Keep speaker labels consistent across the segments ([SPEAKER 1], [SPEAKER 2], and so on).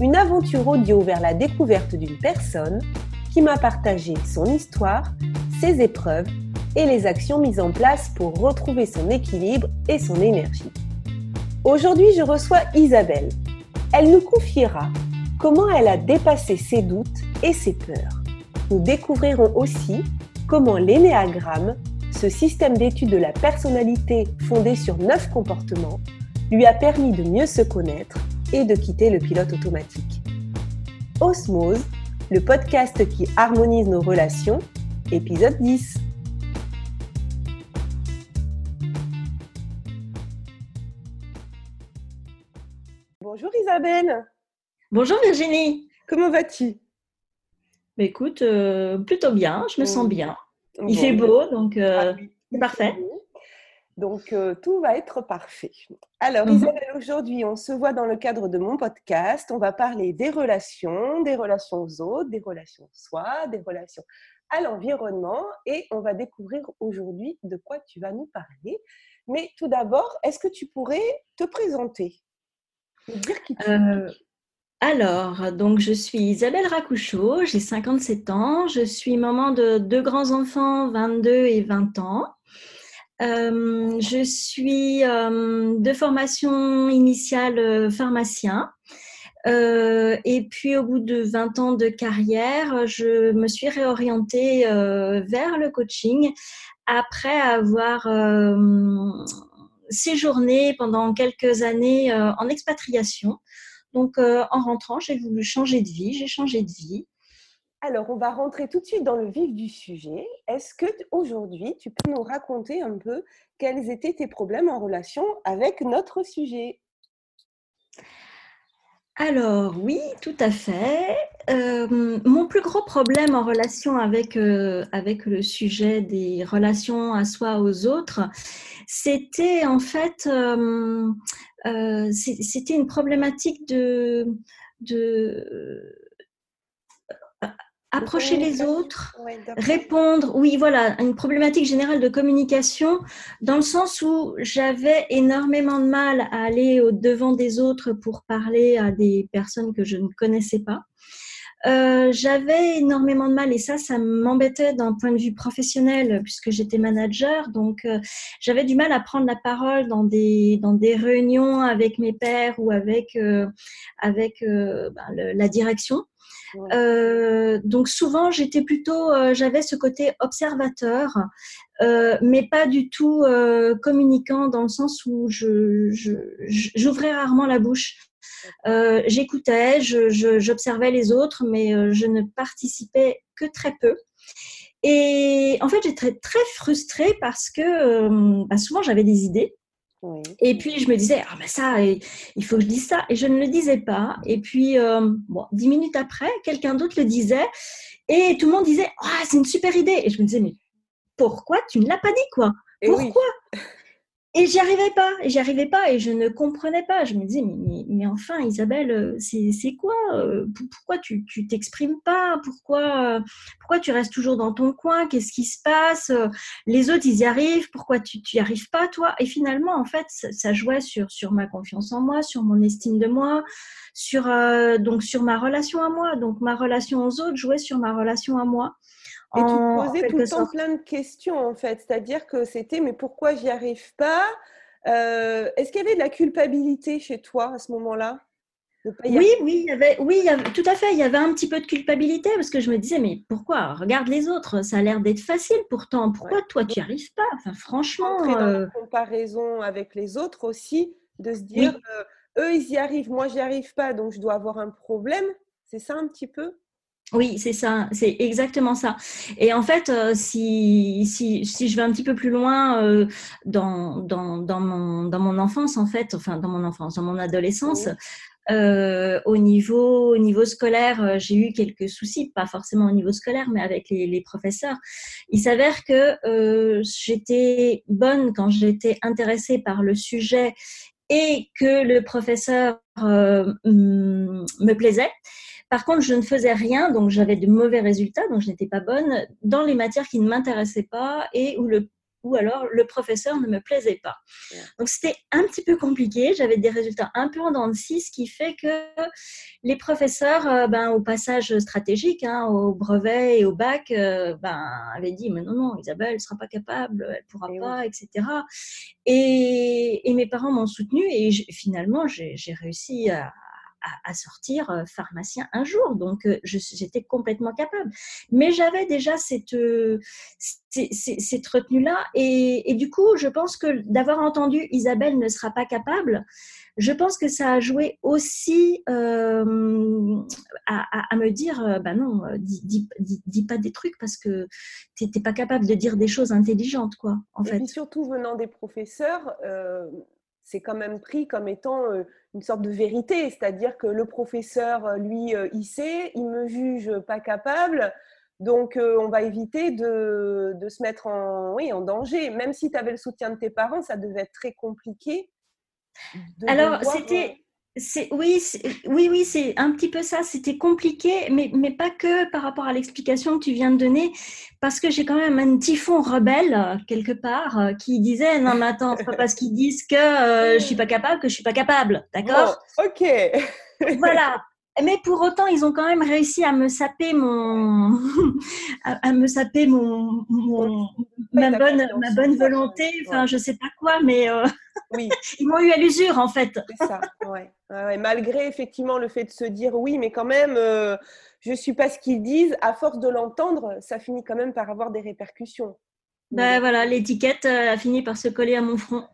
[SPEAKER 1] une aventure audio vers la découverte d'une personne qui m'a partagé son histoire, ses épreuves et les actions mises en place pour retrouver son équilibre et son énergie. Aujourd'hui, je reçois Isabelle. Elle nous confiera comment elle a dépassé ses doutes et ses peurs. Nous découvrirons aussi comment l'énéagramme, ce système d'études de la personnalité fondé sur neuf comportements, lui a permis de mieux se connaître et de quitter le pilote automatique. Osmose, le podcast qui harmonise nos relations, épisode 10. Bonjour Isabelle.
[SPEAKER 2] Bonjour Virginie.
[SPEAKER 1] Comment vas-tu?
[SPEAKER 2] Bah, Écoute, euh, plutôt bien, je me sens bien. Il fait beau, donc euh, ah c'est parfait.
[SPEAKER 1] Donc, euh, tout va être parfait. Alors, mhm. Isabelle, aujourd'hui, on se voit dans le cadre de mon podcast. On va parler des relations, des relations aux autres, des relations soi, des relations à l'environnement. Et on va découvrir aujourd'hui de quoi tu vas nous parler. Mais tout d'abord, est-ce que tu pourrais te présenter
[SPEAKER 2] dire qui tu euh, alors, donc je suis Isabelle Racouchot, j'ai 57 ans, je suis maman de deux grands-enfants, 22 et 20 ans. Euh, je suis euh, de formation initiale euh, pharmacien. et puis au bout de 20 ans de carrière, je me suis réorientée vers le coaching après avoir séjourné pendant quelques années en expatriation. Donc en rentrant, j'ai voulu changer de vie, j'ai changé de vie.
[SPEAKER 1] Alors, on va rentrer tout de suite dans le vif du sujet. Est-ce que aujourd'hui, tu peux nous raconter un peu quels étaient tes problèmes en relation avec notre sujet?
[SPEAKER 2] Alors oui, tout à fait. Euh, mon plus gros problème en relation avec, euh, avec le sujet des relations à soi, aux autres, c'était en fait, euh, c'était une problématique de approcher les autres, répondre, oui, voilà, une problématique générale de communication, dans le sens où j'avais énormément de mal à aller au devant des autres pour parler à des personnes que je ne connaissais pas. Euh, j'avais énormément de mal et ça, ça m'embêtait d'un point de vue professionnel puisque j'étais manager. Donc, euh, j'avais du mal à prendre la parole dans des, dans des réunions avec mes pairs ou avec, euh, avec ben, la direction. Euh, donc souvent, j'étais plutôt, euh, j'avais ce côté observateur, euh, mais pas du tout communicant dans le sens où je, j'ouvrais rarement la bouche. J'écoutais, j'observais les autres, mais je ne participais que très peu. Et en fait, j'étais très frustrée parce que bah, souvent j'avais des idées, et puis je me disais, ah ben ça, il faut que je dise ça. Et je ne le disais pas. Et puis, euh, bon, dix minutes après, quelqu'un d'autre le disait. Et tout le monde disait, ah, c'est une super idée. Et je me disais, mais pourquoi tu ne l'as pas dit, quoi? Pourquoi? Et j'y arrivais pas, et j'y arrivais pas, et je ne comprenais pas. Je me disais, mais, enfin, Isabelle, euh, c'est quoi euh, Pourquoi tu t'exprimes pas? Pourquoi, pourquoi tu restes toujours dans ton coin? Qu'est-ce qui se passe? Les autres, ils y arrivent, pourquoi tu n'y arrives pas, toi? Et finalement, en fait, ça, jouait sur, sur ma confiance en moi, sur mon estime de moi, sur, euh, donc sur ma relation à moi. Donc ma relation aux autres jouait sur ma relation à moi.
[SPEAKER 1] Et tu te posais tout le temps plein de questions, en fait. C'est-à-dire que c'était, mais pourquoi j'y arrive pas euh, Est-ce qu'il y avait de la culpabilité chez toi à ce moment-là?
[SPEAKER 2] Oui, oui, il y avait, oui, tout à fait. Il y avait un petit peu de culpabilité parce que je me disais, mais pourquoi? Regarde les autres, ça a l'air d'être facile pourtant. Pourquoi toi, tu n'y arrives pas? Enfin, franchement.
[SPEAKER 1] Entrer dans la euh comparaison avec les autres aussi, de se dire, euh, eux, ils y arrivent, moi, j'y arrive pas, donc je dois avoir un problème. C'est ça un petit peu?
[SPEAKER 2] Oui, c'est ça, c'est exactement ça. Et en fait, euh, si, si, si, je vais un petit peu plus loin euh, dans, dans, dans, mon, dans mon enfance, en fait, enfin dans mon enfance, dans mon adolescence, Euh, au, niveau, au niveau scolaire, j'ai eu quelques soucis, pas forcément au niveau scolaire, mais avec les, les professeurs. Il s'avère que j'étais bonne quand j'étais intéressée par le sujet et que le professeur me plaisait. Par contre, je ne faisais rien, donc j'avais de mauvais résultats, donc je n'étais pas bonne dans les matières qui ne m'intéressaient pas et où le ou alors le professeur ne me plaisait pas. Donc c'était un petit peu compliqué, j'avais des résultats un peu en dents de scie, ce qui fait que les professeurs, euh, ben, au passage stratégique, hein, au brevet et au bac, euh, ben, avaient dit, mais non, non, Isabelle, elle ne sera pas capable, elle ne pourra pas, etc. Et, et, mes parents m'ont soutenue et finalement, j'ai réussi à, à, sortir euh, pharmacien un jour. Donc, euh, j'étais complètement capable. Mais j'avais déjà cette, euh, cette, retenue-là. Et, du coup, je pense que d'avoir entendu Isabelle ne sera pas capable, je pense que ça a joué aussi à, me dire, bah non, dis, dis, pas des trucs parce que tu n'étais pas capable de dire des choses intelligentes, quoi, en fait.
[SPEAKER 1] Et surtout venant des professeurs, c'est quand même pris comme étant une sorte de vérité, c'est-à-dire que le professeur, lui, il sait, il me juge pas capable, donc on va éviter de, de, se mettre en, oui, en danger. Même si tu avais le soutien de tes parents, ça devait être très compliqué.
[SPEAKER 2] Alors, c'était oui, oui, oui, c'est un petit peu ça. C'était compliqué, mais, mais pas que par rapport à l'explication que tu viens de donner, parce que j'ai quand même un typhon rebelle quelque part euh, qui disait non mais attends, c'est pas parce qu'ils disent que euh, je suis pas capable que je suis pas capable, d'accord?
[SPEAKER 1] Ok.
[SPEAKER 2] voilà. Mais pour autant, ils ont quand même réussi à me saper mon, à, me saper mon, ma bonne, ma bonne volonté. Enfin, je sais pas quoi, mais euh, oui. ils m'ont eu à l'usure en fait.
[SPEAKER 1] C'est ça. Ouais. Malgré effectivement le fait de se dire oui, mais quand même, euh, je suis pas ce qu'ils disent. À force de l'entendre, ça finit quand même par avoir des répercussions.
[SPEAKER 2] Ben voilà, l'étiquette euh, a fini par se coller à mon front.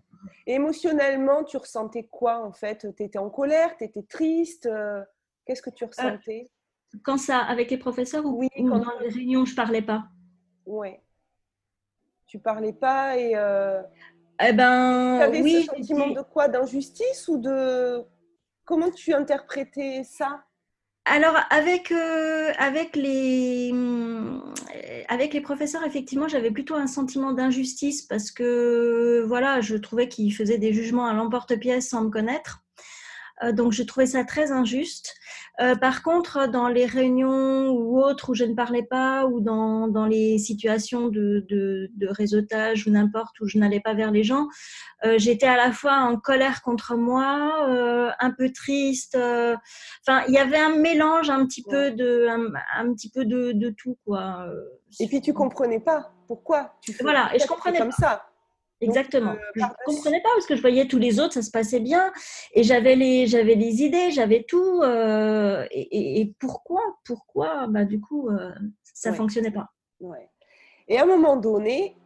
[SPEAKER 1] émotionnellement, tu ressentais quoi en fait? Tu étais en colère, tu étais triste? Qu'est-ce que tu euh, ressentais?
[SPEAKER 2] Quand ça, avec les professeurs ou, oui, quand dans les réunions, je parlais pas?
[SPEAKER 1] Oui. Tu parlais pas et. Euh...
[SPEAKER 2] Eh ben,
[SPEAKER 1] tu avais oui, ce sentiment de quoi? D'injustice ou de. Comment tu interprétais ça?
[SPEAKER 2] Alors avec euh, avec les avec les professeurs effectivement j'avais plutôt un sentiment d'injustice parce que voilà je trouvais qu'ils faisaient des jugements à l'emporte-pièce sans me connaître euh, donc je trouvais ça très injuste euh, par contre, dans les réunions ou autres où je ne parlais pas, ou dans, dans les situations de, de, de réseautage ou n'importe où je n'allais pas vers les gens, euh, j'étais à la fois en colère contre moi, euh, un peu triste. Enfin, il y avait un mélange un petit peu de, un, petit peu de, de, tout, quoi.
[SPEAKER 1] Et puis tu comprenais pas pourquoi tu
[SPEAKER 2] fais voilà, et je comprenais comme ça. Exactement. Euh, je ne comprenais pas parce que je voyais tous les autres, ça se passait bien et j'avais les, j'avais les idées, j'avais tout. Euh, et, pourquoi, pourquoi, bah, du coup, euh, ça ne fonctionnait pas.
[SPEAKER 1] Ouais. Et à un moment donné,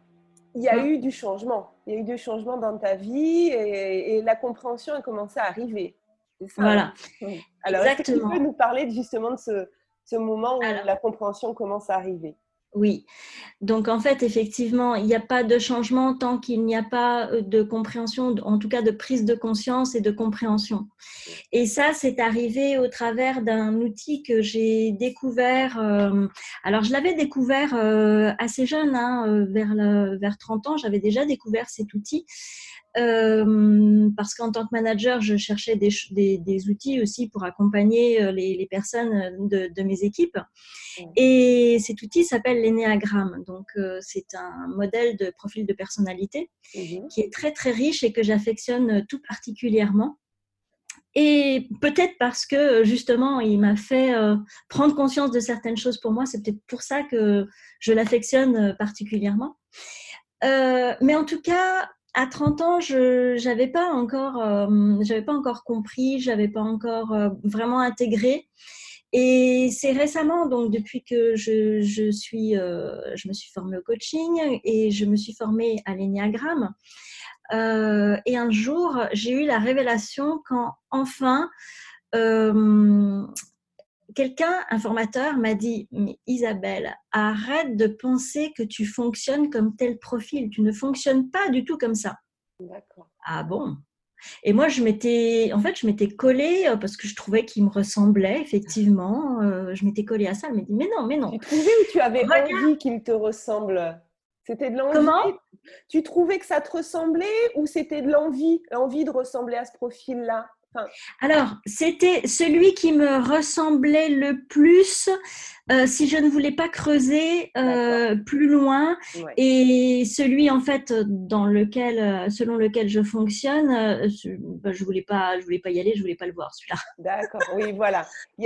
[SPEAKER 1] il y a eu du changement. Il y a eu du changement dans ta vie et, la compréhension a commencé à arriver.
[SPEAKER 2] voilà.
[SPEAKER 1] Alors, est-ce que tu peux nous parler justement de ce, ce moment où la compréhension commence à arriver?
[SPEAKER 2] Oui. Donc en fait, effectivement, il n'y a pas de changement tant qu'il n'y a pas euh, de compréhension, en tout cas de prise de conscience et de compréhension. Et ça, c'est arrivé au travers d'un outil que j'ai découvert. Euh, alors je l'avais découvert euh, assez jeune, hein, vers, vers 30 ans, j'avais déjà découvert cet outil. Parce qu'en tant que manager, je cherchais des, outils aussi pour accompagner les, personnes de, mes équipes. Et cet outil s'appelle l'énéagramme. Donc, euh, c'est un modèle de profil de personnalité mhm. qui est très, très riche et que j'affectionne tout particulièrement. Et peut-être parce que justement, il m'a fait euh, prendre conscience de certaines choses pour moi. C'est peut-être pour ça que je l'affectionne particulièrement. Euh, mais en tout cas, à 30 ans, je n'avais pas encore, j'avais pas encore compris, pas encore vraiment intégré. Et c'est récemment, donc depuis que je, suis, euh, je me suis formée au coaching et je me suis formée à l'énéagramme. Euh, et un jour, j'ai eu la révélation quand enfin euh, quelqu'un, un formateur, m'a dit Mais Isabelle, arrête de penser que tu fonctionnes comme tel profil. Tu ne fonctionnes pas du tout comme ça.
[SPEAKER 1] D'accord.
[SPEAKER 2] Ah bon? Et moi, je m'étais, en fait, je m'étais collée parce que je trouvais qu'il me ressemblait, effectivement. je m'étais collée à ça. Elle m'a dit, mais non, mais non.
[SPEAKER 1] Tu trouvais ou tu avais envie qu'il te ressemble? C'était de l'envie?
[SPEAKER 2] Comment?
[SPEAKER 1] Tu trouvais que ça te ressemblait ou c'était de l'envie, l'envie de ressembler à ce profil-là?
[SPEAKER 2] Alors, c'était celui qui me ressemblait le plus euh, si je ne voulais pas creuser euh, plus loin et celui en fait dans lequel, euh, selon lequel je fonctionne, je, bah, je voulais pas, je voulais pas y aller, je voulais pas le voir celui-là.
[SPEAKER 1] D'accord, oui, voilà.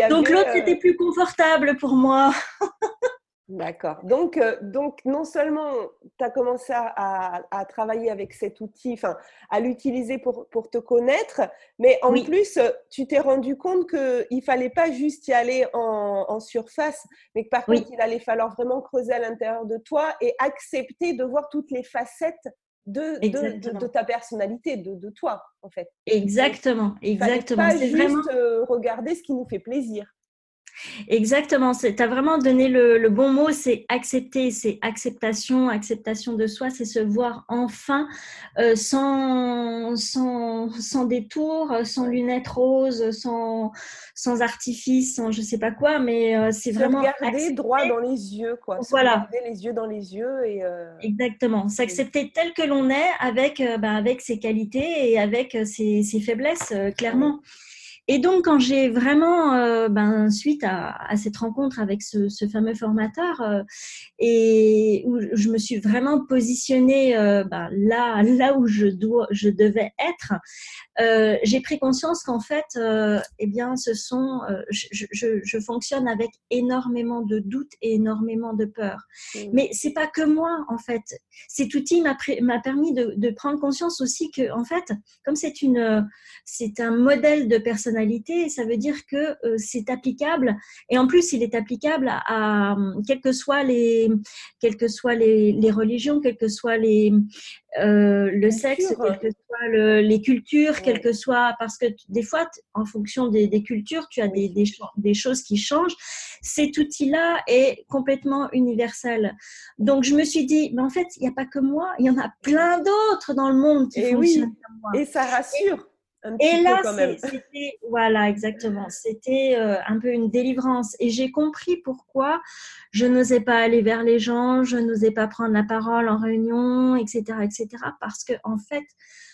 [SPEAKER 2] Donc l'autre était plus confortable pour moi.
[SPEAKER 1] D'accord. Donc, euh, donc, non seulement tu as commencé à, travailler avec cet outil, à l'utiliser pour, pour, te connaître, mais en plus, tu t'es rendu compte qu'il ne fallait pas juste y aller en, surface, mais que par contre, il allait falloir vraiment creuser à l'intérieur de toi et accepter de voir toutes les facettes de, de, ta personnalité, de, toi, en fait.
[SPEAKER 2] Exactement, exactement.
[SPEAKER 1] Pas juste vraiment... Euh, regarder ce qui nous fait plaisir.
[SPEAKER 2] Exactement, tu as vraiment donné le, bon mot, c'est accepter, c'est acceptation, acceptation de soi, c'est se voir enfin euh, sans, sans, sans, détour, sans lunettes roses, sans, sans artifice, sans je sais pas quoi, mais euh, c'est vraiment...
[SPEAKER 1] Regarder droit dans les yeux, quoi.
[SPEAKER 2] voilà.
[SPEAKER 1] Regarder les yeux dans les yeux et...
[SPEAKER 2] Euh, Exactement, s'accepter tel que l'on est avec, ben, avec ses qualités et avec ses, ses faiblesses, clairement. Et donc, quand j'ai vraiment, euh, ben, suite à, cette rencontre avec ce, fameux formateur, euh, et où je me suis vraiment positionnée euh, ben, là, là où je, dois, je devais être, j'ai pris conscience qu'en fait, eh bien, ce sont, je, je, je, fonctionne avec énormément de doutes et énormément de peur. Mmh. Mais c'est pas que moi, en fait. Cet outil m'a permis de, de, prendre conscience aussi que, en fait, comme c'est une, c'est un modèle de personnalité ça veut dire que euh, c'est applicable. Et en plus, il est applicable à, quelles que soient les, quelles que soient les, les religions, quels que soient les, euh, le sexe, quelles que soient les cultures, quelles que soient, parce que des fois, en fonction des, cultures, tu as des, des, des, choses qui changent. Cet outil-là est complètement universel. Donc, je me suis dit, mais en fait, il n'y a pas que moi, il y en a plein d'autres dans le monde qui et fonctionnent comme moi.
[SPEAKER 1] Et ça rassure
[SPEAKER 2] et là, c'était, voilà, exactement. C'était euh, un peu une délivrance. Et j'ai compris pourquoi je n'osais pas aller vers les gens, je n'osais pas prendre la parole en réunion, etc., etc. Parce que, en fait,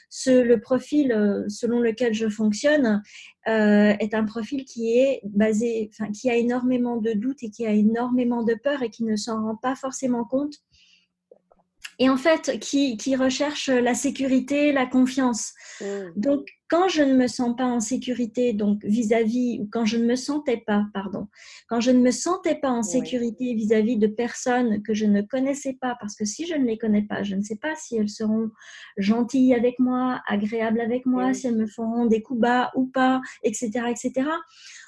[SPEAKER 2] ce, le profil euh, selon lequel je fonctionne euh, est un profil qui est basé, enfin, qui a énormément de doutes et qui a énormément de peur et qui ne s'en rend pas forcément compte et en fait qui, qui recherche la sécurité, la confiance. Mmh. Donc, quand je ne me sens pas en sécurité, donc vis-à-vis, ou quand je ne me sentais pas, pardon, quand je ne me sentais pas en sécurité vis-à-vis de personnes que je ne connaissais pas, parce que si je ne les connais pas, je ne sais pas si elles seront gentilles avec moi, agréables avec moi, si elles me feront des coups bas ou pas, etc., etc.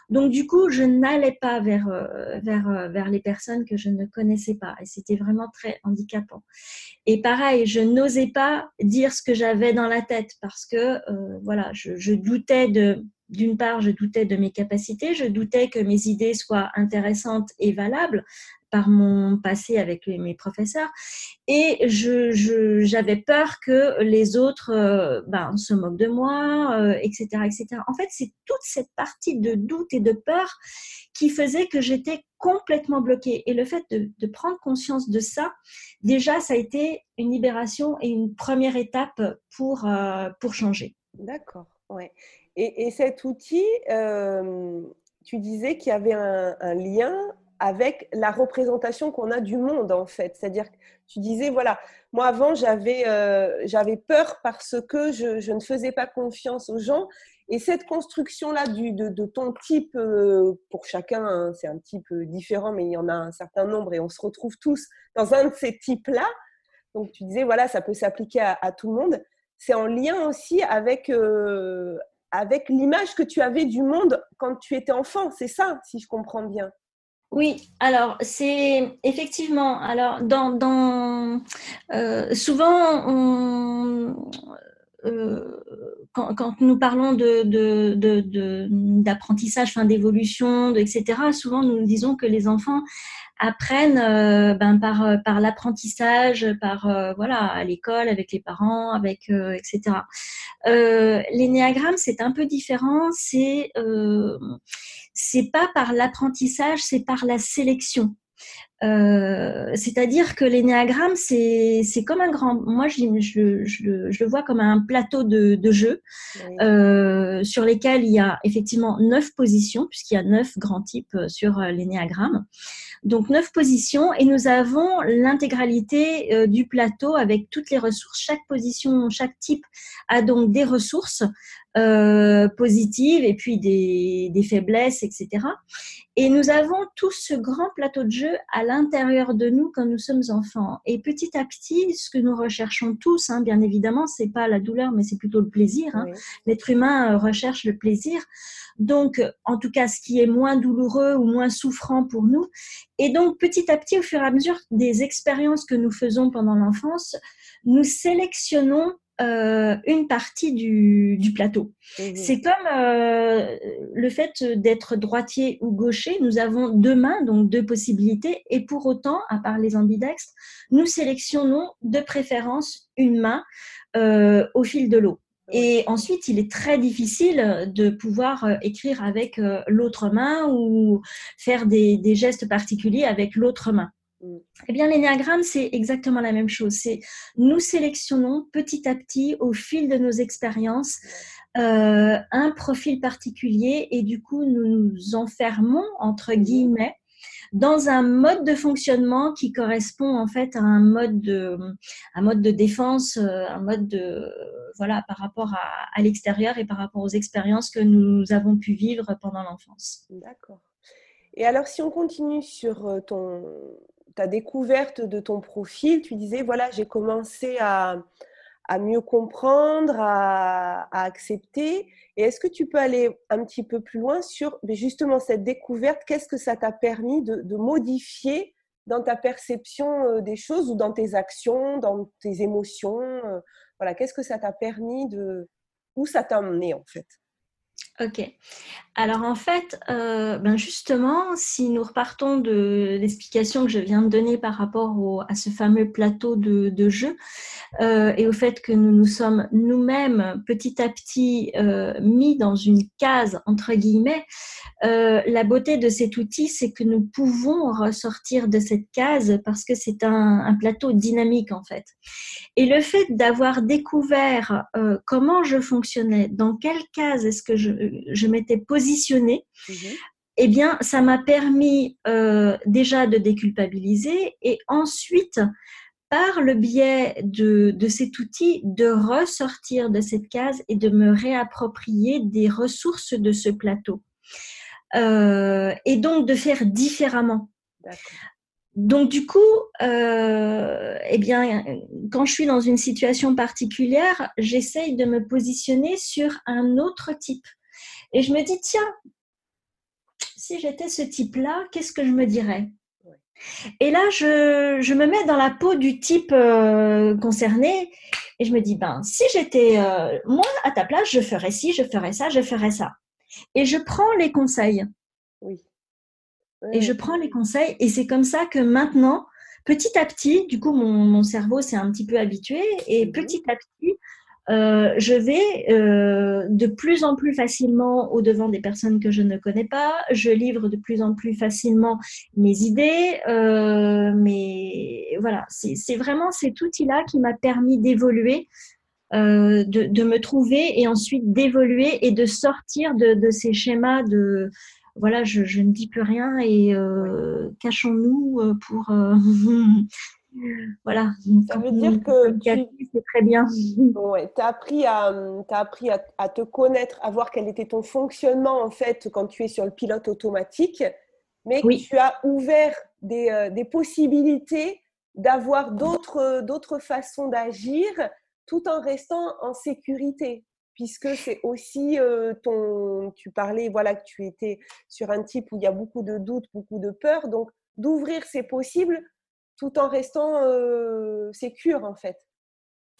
[SPEAKER 2] Donc du coup, je n'allais pas vers, euh, vers, euh, vers les personnes que je ne connaissais pas et c'était vraiment très handicapant. Et pareil, je n'osais pas dire ce que j'avais dans la tête parce que euh, voilà, je, doutais de d'une part, je doutais de mes capacités, je doutais que mes idées soient intéressantes et valables par mon passé avec mes professeurs. Et j'avais peur que les autres euh, ben, se moquent de moi, etc., euh, etc. En fait, c'est toute cette partie de doute et de peur qui faisait que j'étais complètement bloquée. Et le fait de, prendre conscience de ça, déjà, ça a été une libération et une première étape pour, euh, pour changer.
[SPEAKER 1] D'accord, ouais. Et, et, cet outil, tu disais qu'il y avait un, lien avec la représentation qu'on a du monde en fait. C'est-à-dire que tu disais, voilà, moi avant j'avais euh, peur parce que je, ne faisais pas confiance aux gens. Et cette construction-là de, de, ton type, euh, pour chacun, hein, c'est un type euh, différent, mais il y en a un certain nombre et on se retrouve tous dans un de ces types-là. Donc tu disais, voilà, ça peut s'appliquer à, tout le monde. C'est en lien aussi avec, avec l'image que tu avais du monde quand tu étais enfant. C'est ça, si je comprends bien.
[SPEAKER 2] Oui, alors c'est effectivement, alors dans, dans euh, souvent euh, quand, nous parlons d'apprentissage, de, d'évolution, etc., souvent nous disons que les enfants apprennent euh, ben, par, euh, par l'apprentissage, par voilà, à l'école, avec les parents, avec etc. L'énéagramme, c'est un peu différent. C'est c'est pas par l'apprentissage, c'est par la sélection. Euh, c'est-à-dire que l'énéagramme, c'est, comme un grand. Moi, je, je, je, le vois comme un plateau de, de jeu euh, sur lesquels il y a effectivement neuf positions, puisqu'il y a neuf grands types euh, sur l'énéagramme. Donc, neuf positions, et nous avons l'intégralité du plateau avec toutes les ressources. Chaque position, chaque type a donc des ressources euh, positives et puis des, des, faiblesses, etc. Et nous avons tout ce grand plateau de jeu à l'intérieur de nous quand nous sommes enfants. Et petit à petit, ce que nous recherchons tous, hein, bien évidemment, c'est pas la douleur, mais c'est plutôt le plaisir. Hein. L'être humain euh, recherche le plaisir. Donc, en tout cas, ce qui est moins douloureux ou moins souffrant pour nous. Et donc, petit à petit, au fur et à mesure des expériences que nous faisons pendant l'enfance, nous sélectionnons euh, une partie du, du plateau. Mmh c'est comme euh, le fait d'être droitier ou gaucher. Nous avons deux mains, donc deux possibilités, et pour autant, à part les ambidextres, nous sélectionnons de préférence une main euh, au fil de l'eau. Et ensuite, il est très difficile de pouvoir écrire avec l'autre main ou faire des, des gestes particuliers avec l'autre main. Eh bien, l'énéagramme, c'est exactement la même chose. C'est nous sélectionnons petit à petit, au fil de nos expériences, euh, un profil particulier et du coup, nous nous enfermons, entre mm. guillemets, dans un mode de fonctionnement qui correspond en fait à un mode de, un mode de défense, euh, un mode de, voilà, par rapport à, à l'extérieur et par rapport aux expériences que nous avons pu vivre pendant l'enfance.
[SPEAKER 1] D'accord. Et alors, si on continue sur euh, ton, ta découverte de ton profil, tu disais, voilà, j'ai commencé à, mieux comprendre, à, accepter. Et est-ce que tu peux aller un petit peu plus loin sur justement cette découverte Qu'est-ce que ça t'a permis de, modifier dans ta perception euh, des choses ou dans tes actions, dans tes émotions euh, Voilà, qu'est-ce que ça t'a permis de... Où ça t'a emmené en fait?
[SPEAKER 2] Ok. Alors en fait, euh, ben justement, si nous repartons de l'explication que je viens de donner par rapport à ce fameux plateau de, jeu euh, et au fait que nous nous sommes nous-mêmes petit à petit euh, mis dans une case entre guillemets, la beauté de cet outil, c'est que nous pouvons ressortir de cette case parce que c'est un, un, plateau dynamique en fait. Et le fait d'avoir découvert comment je fonctionnais, dans quelle case est-ce que je, je m'étais positionnée, mhm. eh bien, ça m'a permis euh, déjà de déculpabiliser et ensuite, par le biais de, cet outil, de ressortir de cette case et de me réapproprier des ressources de ce plateau. Euh, et donc de faire différemment. Donc du coup, euh, eh bien, quand je suis dans une situation particulière, j'essaye de me positionner sur un autre type et je me dis, tiens, si j'étais ce type-là, qu'est-ce que je me dirais? Et là, je, me mets dans la peau du type euh, concerné et je me dis, ben, si j'étais euh, moi à ta place, je ferais ci, je ferais ça, je ferais ça. Et je prends les conseils. Oui. Et je prends les conseils et c'est comme ça que maintenant, petit à petit, du coup, mon, mon cerveau s'est un petit peu habitué et mhm. petit à petit, euh, je vais euh, de plus en plus facilement au devant des personnes que je ne connais pas. Je livre de plus en plus facilement mes idées. Euh, mais voilà, c'est vraiment cet outil-là qui m'a permis d'évoluer, de, de, me trouver et ensuite d'évoluer et de sortir de, de, ces schémas de voilà, je, je, ne dis plus rien et cachons-nous pour voilà.
[SPEAKER 1] Ça veut dire que
[SPEAKER 2] c'est très bien.
[SPEAKER 1] Ouais, tu as appris, à, as appris à, te connaître, à voir quel était ton fonctionnement en fait quand tu es sur le pilote automatique, mais tu as ouvert des, euh, des possibilités d'avoir d'autres façons d'agir tout en restant en sécurité puisque c'est aussi euh, ton tu parlais voilà que tu étais sur un type où il y a beaucoup de doutes, beaucoup de peur donc d'ouvrir c'est possible tout en restant euh, sécure en fait.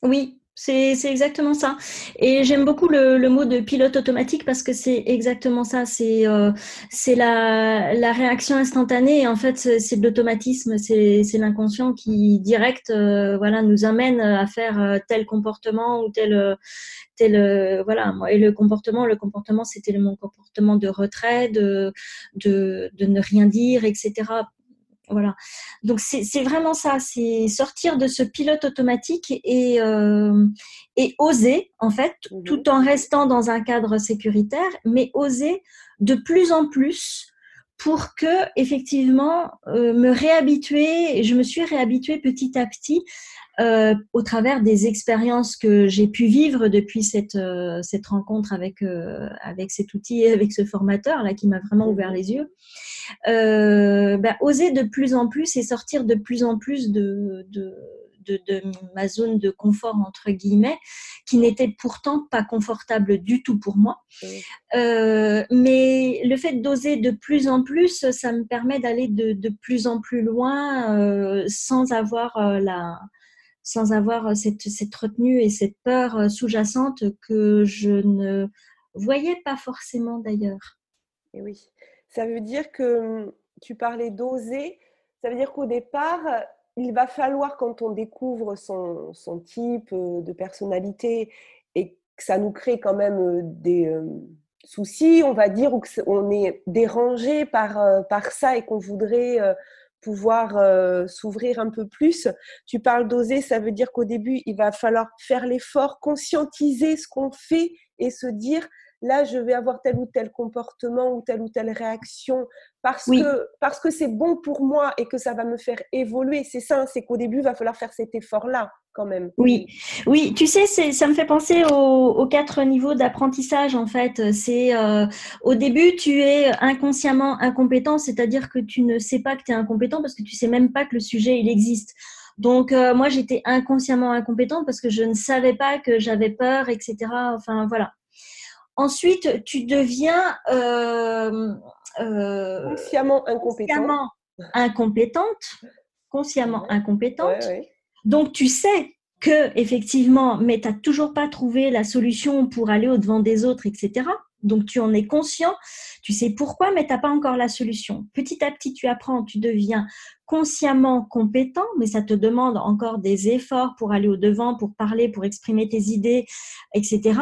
[SPEAKER 2] Oui, C'est exactement ça. Et j'aime beaucoup le, mot de pilote automatique parce que c'est exactement ça. C'est euh, la, réaction instantanée. en fait, c'est de l'automatisme. C'est l'inconscient qui direct euh, voilà, nous amène à faire euh, tel comportement ou tel, tel voilà. Et le comportement, le comportement, c'était mon comportement de retrait, de ne rien dire, etc voilà. Donc c'est vraiment ça, c'est sortir de ce pilote automatique et, euh, et oser, en fait, mhm. tout en restant dans un cadre sécuritaire, mais oser de plus en plus pour que effectivement euh, me réhabituer. Je me suis réhabituée petit à petit euh, au travers des expériences que j'ai pu vivre depuis cette, cette rencontre avec, avec cet outil et avec ce formateur là qui m'a vraiment ouvert les yeux euh, bah, oser de plus en plus et sortir de plus en plus de, de, de, ma zone de confort, entre guillemets, qui n'était pourtant pas confortable du tout pour moi. Euh, mais le fait d'oser de plus en plus, ça me permet d'aller de, de, plus en plus loin euh, sans avoir euh, la sans avoir cette, cette, retenue et cette peur sous-jacente que je ne voyais pas forcément d'ailleurs.
[SPEAKER 1] Et oui. Ça veut dire que hum, tu parlais d'oser. Ça veut dire qu'au départ, il va falloir, quand on découvre son, type euh, de personnalité et que ça nous crée quand même euh, des hum, soucis, on va dire, ou qu'on est dérangé par, euh, par ça et qu'on voudrait pouvoir s'ouvrir un peu plus. Tu parles d'oser, ça veut dire qu'au début, il va falloir faire l'effort, conscientiser ce qu'on fait et se dire là, je vais avoir tel ou tel comportement ou telle ou telle réaction parce que parce que c'est bon pour moi et que ça va me faire évoluer. C'est ça, c'est qu'au début, il va falloir faire cet effort-là quand même.
[SPEAKER 2] Oui, oui. Tu sais, ça me fait penser aux, quatre niveaux d'apprentissage en fait. C'est euh, au début, tu es inconsciemment incompétent, c'est-à-dire que tu ne sais pas que tu es incompétent parce que tu sais même pas que le sujet il existe. Donc euh, moi j'étais inconsciemment incompétente parce que je ne savais pas que j'avais peur, etc. Enfin voilà. Ensuite, tu deviens
[SPEAKER 1] euh, euh, consciemment incompétente.
[SPEAKER 2] Consciemment incompétente. Donc, tu sais que effectivement, mais tu n'as toujours pas trouvé la solution pour aller au devant des autres, etc. Donc tu en es conscient, tu sais pourquoi, mais tu n'as pas encore la solution. Petit à petit, tu apprends, tu deviens consciemment compétent, mais ça te demande encore des efforts pour aller au devant, pour parler, pour exprimer tes idées, etc.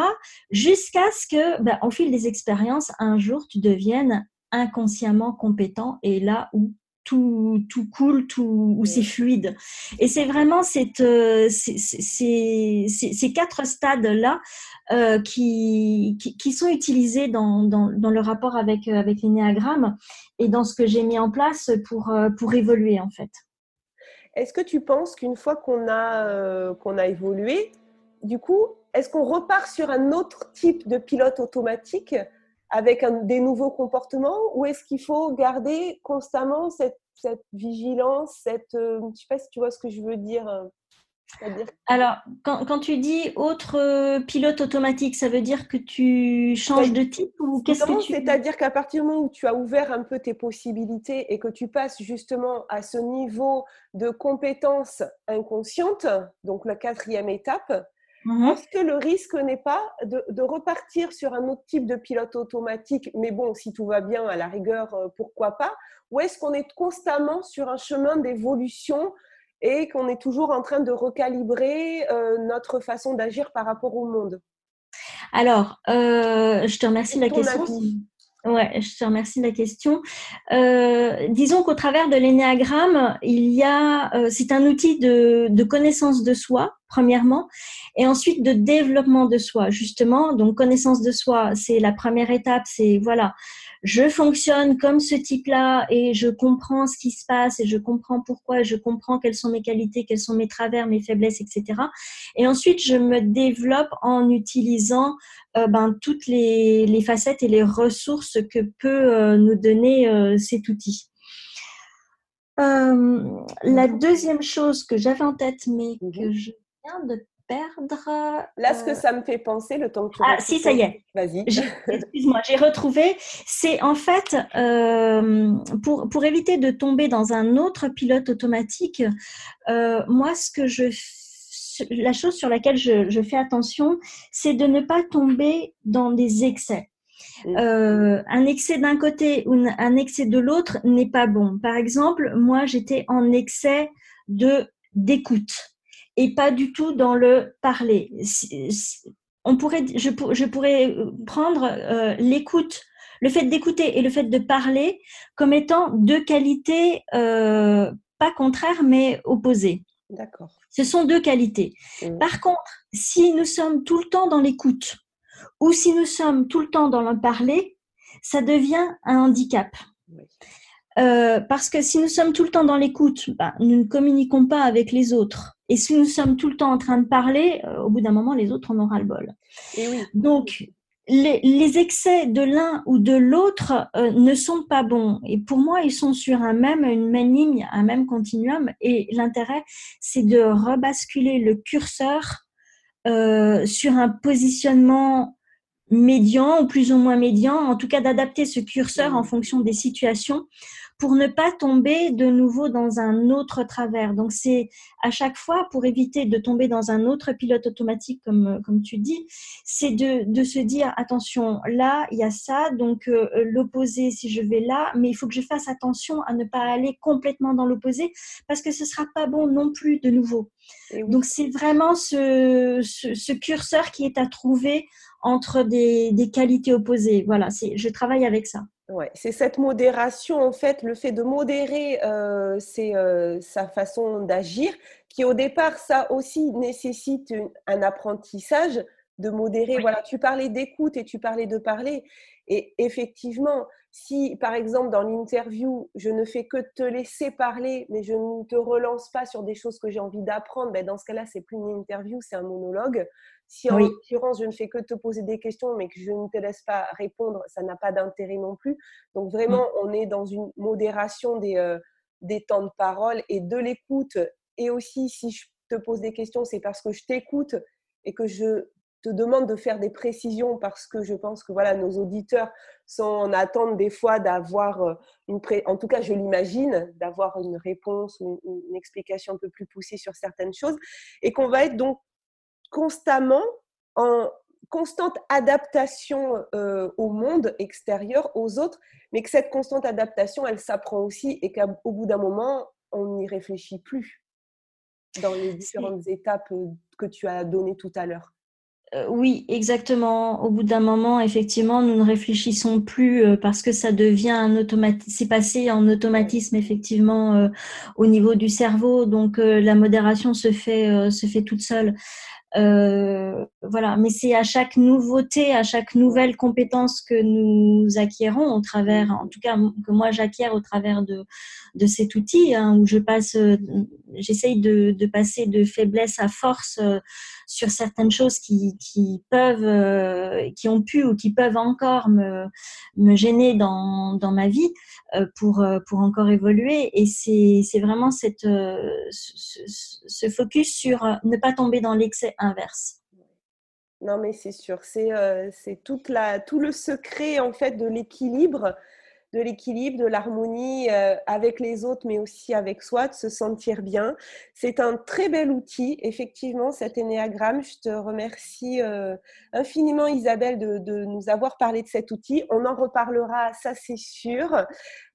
[SPEAKER 2] Jusqu'à ce que, ben, au fil des expériences, un jour, tu deviennes inconsciemment compétent et là où tout, tout coule, tout, où c'est fluide. Et c'est vraiment cette, euh, ces, ces, quatre stades-là euh, qui, qui, sont utilisés dans, dans, dans, le rapport avec, euh, avec l'énéagramme et dans ce que j'ai mis en place pour, pour évoluer en fait.
[SPEAKER 1] Est-ce que tu penses qu'une fois qu'on a, qu'on a évolué, du coup, est-ce qu'on repart sur un autre type de pilote automatique avec un, des nouveaux comportements ou est-ce qu'il faut garder constamment cette, cette vigilance, cette, je ne sais pas si tu vois ce que je veux dire,
[SPEAKER 2] alors, quand, tu dis autre euh, pilote automatique, ça veut dire que tu changes de type ou qu'est-ce que tu...
[SPEAKER 1] C'est-à-dire qu'à partir du moment où tu as ouvert un peu tes possibilités et que tu passes justement à ce niveau de compétence inconsciente, donc la quatrième étape, mhm. est-ce que le risque n'est pas de, de, repartir sur un autre type de pilote automatique, mais bon, si tout va bien, à la rigueur, euh, pourquoi pas Ou est-ce qu'on est constamment sur un chemin d'évolution et qu'on est toujours en train de recalibrer euh, notre façon d'agir par rapport au monde?
[SPEAKER 2] Alors, euh, je te remercie de la question. Ouais, je te remercie de la question. Euh, disons qu'au travers de l'énéagramme, il y a, c'est un outil de, de, connaissance de soi, premièrement, et ensuite de développement de soi, justement. Donc, connaissance de soi, c'est la première étape, c'est voilà, je fonctionne comme ce type-là et je comprends ce qui se passe et je comprends pourquoi, je comprends quelles sont mes qualités, quels sont mes travers, mes faiblesses, etc. Et ensuite, je me développe en utilisant euh, ben, toutes les, facettes et les ressources que peut euh, nous donner euh, cet outil. la deuxième chose que j'avais en tête, mais mhm. que je viens de perdre.
[SPEAKER 1] Là, ce que euh, ça me fait penser, le temps que tu
[SPEAKER 2] Ah, si, ça y est.
[SPEAKER 1] Vas-y.
[SPEAKER 2] Excuse-moi, j'ai retrouvé. C'est en fait, euh, pour, pour éviter de tomber dans un autre pilote automatique, euh, moi, ce que je la chose sur laquelle je, fais attention, c'est de ne pas tomber dans des excès. Euh, un excès d'un côté ou un excès de l'autre n'est pas bon. Par exemple, moi, j'étais en excès de d'écoute et pas du tout dans le parler. On pourrait, je, je pourrais prendre euh, l'écoute, le fait d'écouter et le fait de parler comme étant deux qualités euh, pas contraires mais opposées.
[SPEAKER 1] D'accord.
[SPEAKER 2] Ce sont deux qualités. Mmh. Par contre, si nous sommes tout le temps dans l'écoute ou si nous sommes tout le temps dans le parler, ça devient un handicap. Euh, parce que si nous sommes tout le temps dans l'écoute, bah, nous ne communiquons pas avec les autres. Et si nous sommes tout le temps en train de parler, euh, au bout d'un moment, les autres en auront le bol. Donc, les, excès de l'un ou de l'autre euh, ne sont pas bons. Et pour moi, ils sont sur un même, une même ligne, un même continuum. Et l'intérêt, c'est de rebasculer le curseur sur un positionnement médian ou plus ou moins médian, en tout cas d'adapter ce curseur en fonction des situations pour ne pas tomber de nouveau dans un autre travers. Donc c'est à chaque fois pour éviter de tomber dans un autre pilote automatique comme comme tu dis, c'est de, de se dire attention là il y a ça donc euh, l'opposé si je vais là, mais il faut que je fasse attention à ne pas aller complètement dans l'opposé parce que ce sera pas bon non plus de nouveau. Donc c'est vraiment ce, ce, ce curseur qui est à trouver entre des, des qualités opposées. Voilà, c'est je travaille avec ça.
[SPEAKER 1] Ouais, c'est cette modération, en fait, le fait de modérer euh, c'est, euh, sa façon d'agir, qui au départ, ça aussi nécessite un apprentissage de modérer. Voilà, tu parlais d'écoute et tu parlais de parler. Et effectivement, si par exemple dans l'interview, je ne fais que te laisser parler, mais je ne te relance pas sur des choses que j'ai envie d'apprendre, ben dans ce cas-là, c'est plus une interview, c'est un monologue. Si en l'occurrence, je ne fais que te poser des questions, mais que je ne te laisse pas répondre, ça n'a pas d'intérêt non plus. Donc vraiment, mm. on est dans une modération des, euh, des temps de parole et de l'écoute. Et aussi, si je te pose des questions, c'est parce que je t'écoute et que je te demande de faire des précisions parce que je pense que voilà nos auditeurs sont en attente des fois d'avoir euh, une en tout cas je l'imagine d'avoir une réponse ou une explication un peu plus poussée sur certaines choses et qu'on va être donc constamment en constante adaptation euh, au monde extérieur, aux autres, mais que cette constante adaptation, elle s'apprend aussi et qu'au bout d'un moment, on n'y réfléchit plus dans les différentes étapes euh, que tu as données tout à l'heure.
[SPEAKER 2] Euh, oui, exactement. Au bout d'un moment, effectivement, nous ne réfléchissons plus parce que ça devient un automatisme. C'est passé en automatisme, effectivement, au niveau du cerveau. Donc, la modération se fait, se fait toute seule. Euh, voilà, mais c'est à chaque nouveauté, à chaque nouvelle compétence que nous acquérons au travers, en tout cas que moi j'acquiers au travers de, de cet outil, hein, où je passe, euh, j'essaye de, de, passer de faiblesse à force euh, sur certaines choses qui, qui peuvent, qui ont pu ou qui peuvent encore me, me gêner dans, dans ma vie pour, pour encore évoluer. Et c'est vraiment cette, ce, focus sur ne pas tomber dans l'excès inverse.
[SPEAKER 1] Non, mais c'est sûr, c'est euh, toute tout le secret en fait de l'équilibre, de l'équilibre, de l'harmonie euh, avec les autres, mais aussi avec soi, de se sentir bien. C'est un très bel outil, effectivement, cet énéagramme. Je te remercie euh, infiniment, Isabelle, de, de, nous avoir parlé de cet outil. On en reparlera, ça c'est sûr,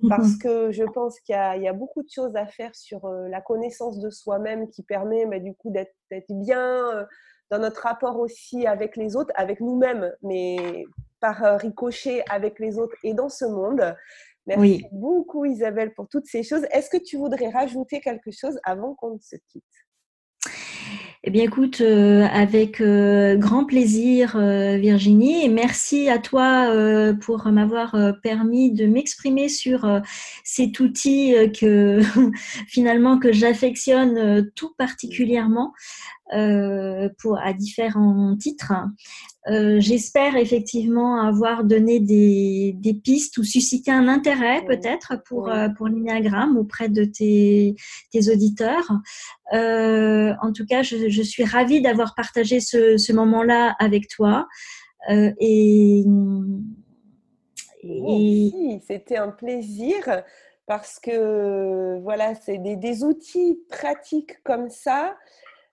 [SPEAKER 1] parce que je pense qu'il y, y, a beaucoup de choses à faire sur la connaissance de soi-même qui permet bah, du coup d'être bien dans notre rapport aussi avec les autres, avec nous-mêmes, mais par euh, ricochet avec les autres et dans ce monde. Merci beaucoup Isabelle pour toutes ces choses. Est-ce que tu voudrais rajouter quelque chose avant qu'on se quitte?
[SPEAKER 2] Eh bien, écoute, euh, avec euh, grand plaisir, Virginie, et merci à toi pour m'avoir permis de m'exprimer sur cet outil que finalement que j'affectionne tout particulièrement. Euh, pour, à différents titres. Euh, j'espère effectivement avoir donné des, des, pistes ou suscité un intérêt peut-être pour, euh, pour l'inéagramme auprès de tes, tes auditeurs. en tout cas, je, je suis ravie d'avoir partagé ce, ce moment-là avec toi. et,
[SPEAKER 1] et... c'était un plaisir parce que voilà, c'est des, des, outils pratiques comme ça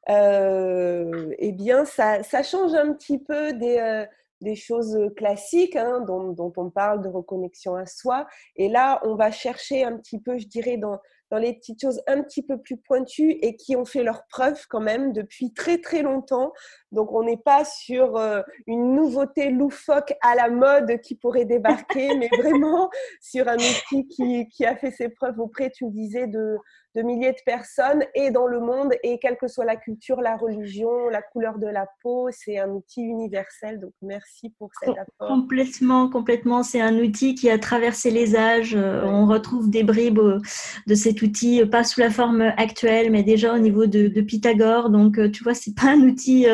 [SPEAKER 1] eh bien, ça, ça, change un petit peu des, des choses classiques hein, dont, dont, on parle de reconnexion à soi. Et là, on va chercher un petit peu, je dirais, dans, dans les petites choses un petit peu plus pointues et qui ont fait leur preuve quand même depuis très très longtemps. Donc on n'est pas sur euh, une nouveauté loufoque à la mode qui pourrait débarquer, mais vraiment sur un outil qui, qui, a fait ses preuves auprès, tu me disais, de, de milliers de personnes et dans le monde et quelle que soit la culture, la religion, la couleur de la peau, c'est un outil universel. Donc merci pour cet apport.
[SPEAKER 2] Complètement, complètement. C'est un outil qui a traversé les âges. Euh, on retrouve des bribes euh, de cet outil, pas sous la forme actuelle, mais déjà au niveau de, Pythagore. Donc tu vois, c'est pas un outil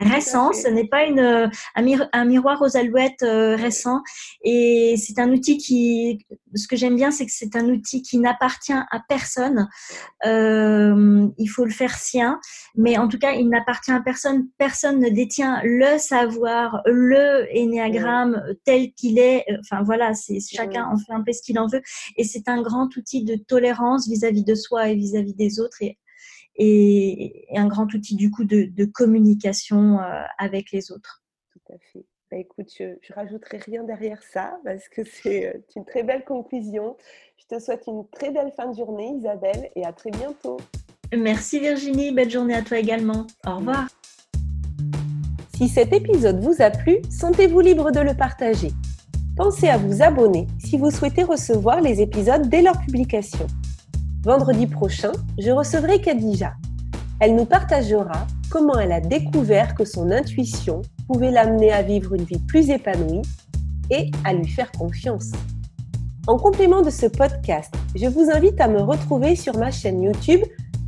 [SPEAKER 2] récent, ce n'est pas une, un, miroir aux alouettes euh, récent. Et c'est un outil qui, ce que j'aime bien, c'est que c'est un outil qui n'appartient à personne. Euh, il faut le faire sien, mais en tout cas, il n'appartient à personne. Personne ne détient le savoir, le énéagramme tel qu'il est. Enfin voilà, c'est chacun en fait un peu ce qu'il en veut. Et c'est un grand outil de tolérance vis-à-vis de soi et vis-à-vis des autres. Et et, un grand outil du coup de, communication euh, avec les autres.
[SPEAKER 1] Tout à fait. Bah, écoute, je, ne rajouterai rien derrière ça parce que c'est euh, une très belle conclusion. Je te souhaite une très belle fin de journée, Isabelle, et à très bientôt.
[SPEAKER 2] Merci Virginie, belle journée à toi également. Au revoir.
[SPEAKER 1] Si cet épisode vous a plu, sentez-vous libre de le partager. Pensez à vous abonner si vous souhaitez recevoir les épisodes dès leur publication. Vendredi prochain, je recevrai Khadija. Elle nous partagera comment elle a découvert que son intuition l'amener à vivre une vie plus épanouie et à lui faire confiance. En complément de ce podcast, je vous invite à me retrouver sur ma chaîne YouTube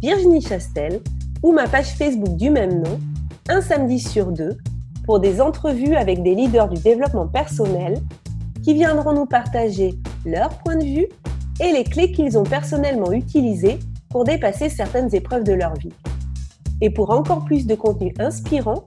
[SPEAKER 1] Virginie Chastel ou ma page Facebook du même nom, un samedi sur deux, pour des entrevues avec des leaders du développement personnel qui viendront nous partager leur point de vue et les clés qu'ils ont personnellement utilisées pour dépasser certaines épreuves de leur vie. Et pour encore plus de contenu inspirant,